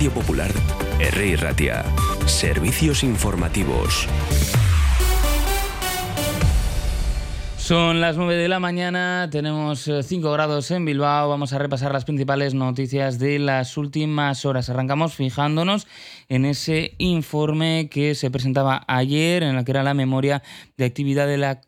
Radio Popular, R. Ratia. Servicios informativos. Son las 9 de la mañana, tenemos 5 eh, grados en Bilbao, vamos a repasar las principales noticias de las últimas horas. Arrancamos fijándonos en ese informe que se presentaba ayer, en la que era la memoria de actividad de la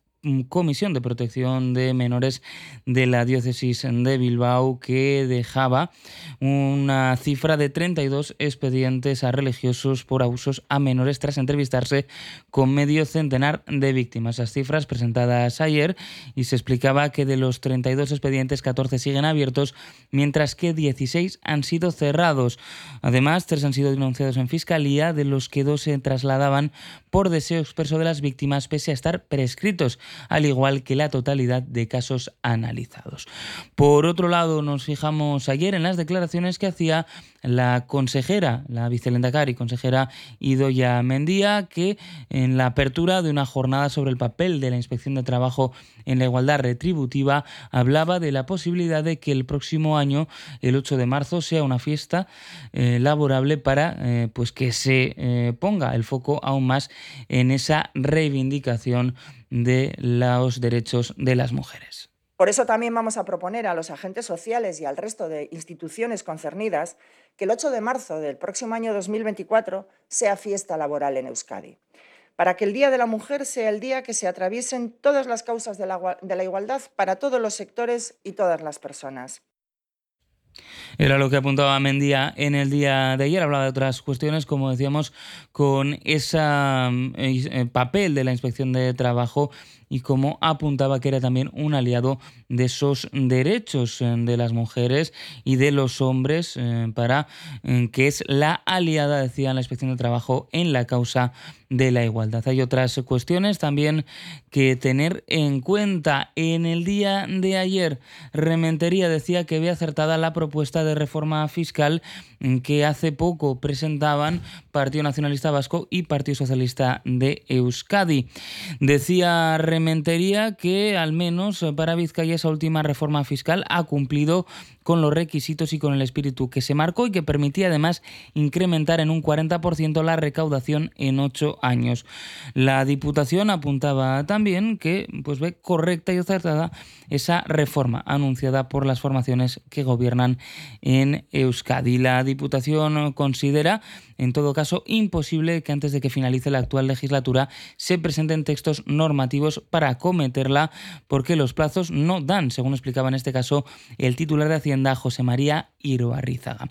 Comisión de Protección de Menores de la Diócesis de Bilbao que dejaba una cifra de 32 expedientes a religiosos por abusos a menores tras entrevistarse con medio centenar de víctimas. Las cifras presentadas ayer y se explicaba que de los 32 expedientes 14 siguen abiertos mientras que 16 han sido cerrados. Además, tres han sido denunciados en Fiscalía, de los que dos se trasladaban por deseo expreso de las víctimas pese a estar prescritos al igual que la totalidad de casos analizados. Por otro lado, nos fijamos ayer en las declaraciones que hacía la consejera, la vicelendacari, consejera Idoya Mendía, que en la apertura de una jornada sobre el papel de la inspección de trabajo en la igualdad retributiva hablaba de la posibilidad de que el próximo año, el 8 de marzo, sea una fiesta eh, laborable para eh, pues que se eh, ponga el foco aún más en esa reivindicación de los derechos de las mujeres. Por eso también vamos a proponer a los agentes sociales y al resto de instituciones concernidas que el 8 de marzo del próximo año 2024 sea fiesta laboral en Euskadi, para que el Día de la Mujer sea el día que se atraviesen todas las causas de la, de la igualdad para todos los sectores y todas las personas. Era lo que apuntaba Mendía en el día de ayer. Hablaba de otras cuestiones, como decíamos, con ese eh, papel de la inspección de trabajo y como apuntaba que era también un aliado de esos derechos eh, de las mujeres y de los hombres eh, para que es la aliada, decía la inspección de trabajo, en la causa de la igualdad. Hay otras cuestiones también que tener en cuenta. En el día de ayer, Rementería decía que había acertada la propuesta de reforma fiscal que hace poco presentaban Partido Nacionalista Vasco y Partido Socialista de Euskadi. Decía Rementería que al menos para Vizcaya esa última reforma fiscal ha cumplido con los requisitos y con el espíritu que se marcó y que permitía además incrementar en un 40% la recaudación en ocho La Diputación apuntaba también que pues, ve correcta y acertada esa reforma anunciada por las formaciones que gobiernan en Euskadi. La Diputación considera, en todo caso, imposible que antes de que finalice la actual legislatura se presenten textos normativos para acometerla porque los plazos no dan, según explicaba en este caso el titular de Hacienda José María Iroarrizaga.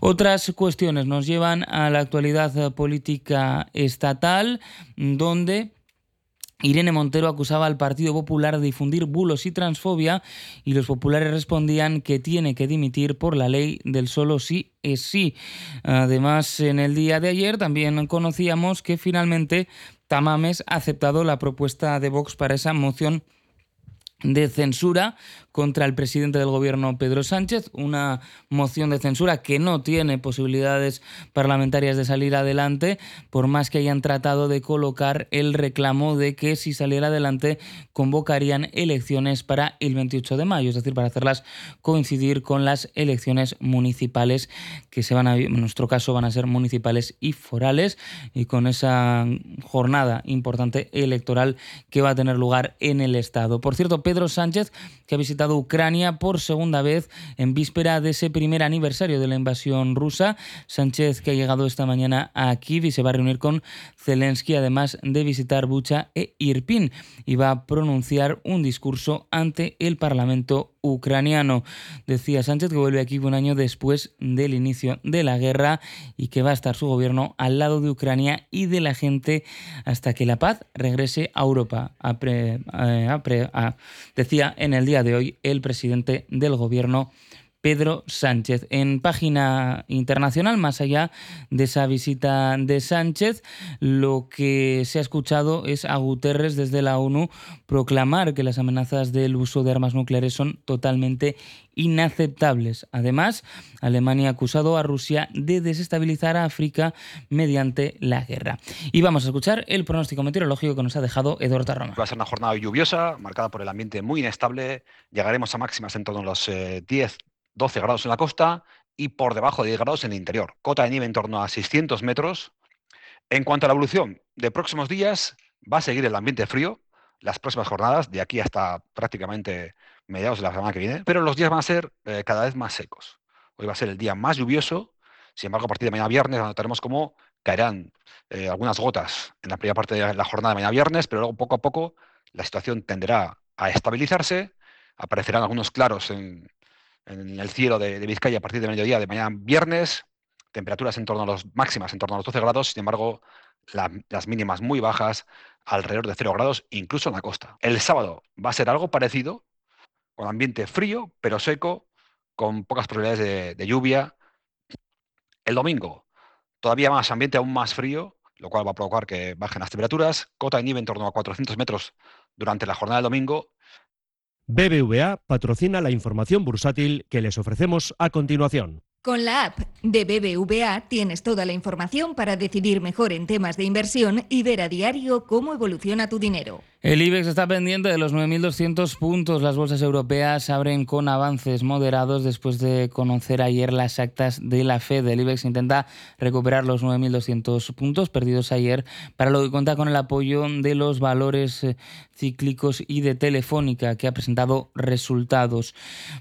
Otras cuestiones nos llevan a la actualidad política estatal, donde Irene Montero acusaba al Partido Popular de difundir bulos y transfobia y los populares respondían que tiene que dimitir por la ley del solo sí es sí. Además, en el día de ayer también conocíamos que finalmente Tamames ha aceptado la propuesta de Vox para esa moción de censura contra el presidente del gobierno Pedro Sánchez, una moción de censura que no tiene posibilidades parlamentarias de salir adelante, por más que hayan tratado de colocar el reclamo de que si saliera adelante convocarían elecciones para el 28 de mayo, es decir, para hacerlas coincidir con las elecciones municipales que se van a en nuestro caso van a ser municipales y forales y con esa jornada importante electoral que va a tener lugar en el estado. Por cierto, Pedro Sánchez que ha visitado Ucrania por segunda vez en víspera de ese primer aniversario de la invasión rusa. Sánchez, que ha llegado esta mañana a Kiev y se va a reunir con Zelensky, además de visitar Bucha e Irpin, y va a pronunciar un discurso ante el Parlamento ucraniano. Decía Sánchez que vuelve aquí un año después del inicio de la guerra y que va a estar su gobierno al lado de Ucrania y de la gente hasta que la paz regrese a Europa. Decía en el día de hoy el presidente del gobierno Pedro Sánchez. En página internacional, más allá de esa visita de Sánchez, lo que se ha escuchado es a Guterres desde la ONU proclamar que las amenazas del uso de armas nucleares son totalmente inaceptables. Además, Alemania ha acusado a Rusia de desestabilizar a África mediante la guerra. Y vamos a escuchar el pronóstico meteorológico que nos ha dejado Eduardo Roma. Va a ser una jornada lluviosa, marcada por el ambiente muy inestable. Llegaremos a máximas en torno a los 10 eh, 12 grados en la costa y por debajo de 10 grados en el interior. Cota de nieve en torno a 600 metros. En cuanto a la evolución de próximos días, va a seguir el ambiente frío las próximas jornadas, de aquí hasta prácticamente mediados de la semana que viene, pero los días van a ser eh, cada vez más secos. Hoy va a ser el día más lluvioso, sin embargo, a partir de mañana viernes notaremos cómo caerán eh, algunas gotas en la primera parte de la jornada de mañana viernes, pero luego poco a poco la situación tenderá a estabilizarse, aparecerán algunos claros en, el cielo de, Vizcaya a partir de mediodía de mañana viernes, temperaturas en torno a los máximas, en torno a los 12 grados, sin embargo, las mínimas muy bajas, alrededor de 0 grados, incluso en la costa. El sábado va a ser algo parecido, con ambiente frío, pero seco, con pocas probabilidades de, lluvia. El domingo, todavía más ambiente aún más frío, lo cual va a provocar que bajen las temperaturas. Cota de nieve en torno a 400 metros durante la jornada del domingo. BBVA patrocina la información bursátil que les ofrecemos a continuación. Con la app de BBVA tienes toda la información para decidir mejor en temas de inversión y ver a diario cómo evoluciona tu dinero. El IBEX está pendiente de los 9.200 puntos. Las bolsas europeas abren con avances moderados después de conocer ayer las actas de la Fed. El IBEX intenta recuperar los 9.200 puntos perdidos ayer, para lo que cuenta con el apoyo de los valores eh, cíclicos y de Telefónica, que ha presentado resultados.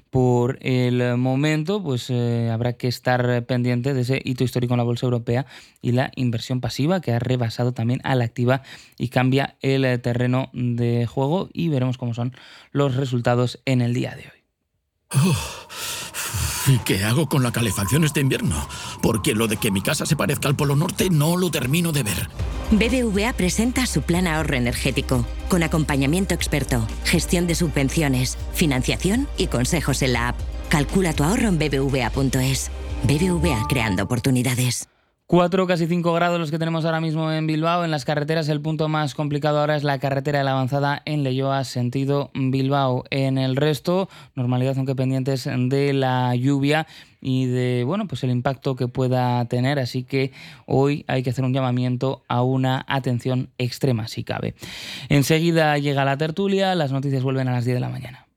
Por el momento, pues eh, habrá que estar pendiente de ese hito histórico en la bolsa europea y la inversión pasiva, que ha rebasado también a la activa y cambia el eh, terreno de juego y veremos cómo son los resultados en el día de hoy. ¿Y qué hago con la calefacción este invierno? Porque lo de que mi casa se parezca al Polo Norte no lo termino de ver. BBVA presenta su plan ahorro energético, con acompañamiento experto, gestión de subvenciones, financiación y consejos en la app. Calcula tu ahorro en bbva.es. BBVA creando oportunidades. 4, casi 5 grados los que tenemos ahora mismo en Bilbao. En las carreteras el punto más complicado ahora es la carretera de la avanzada en Leyoa, sentido Bilbao. En el resto, normalidad aunque pendientes de la lluvia y de bueno pues el impacto que pueda tener. Así que hoy hay que hacer un llamamiento a una atención extrema si cabe. Enseguida llega la tertulia, las noticias vuelven a las 10 de la mañana.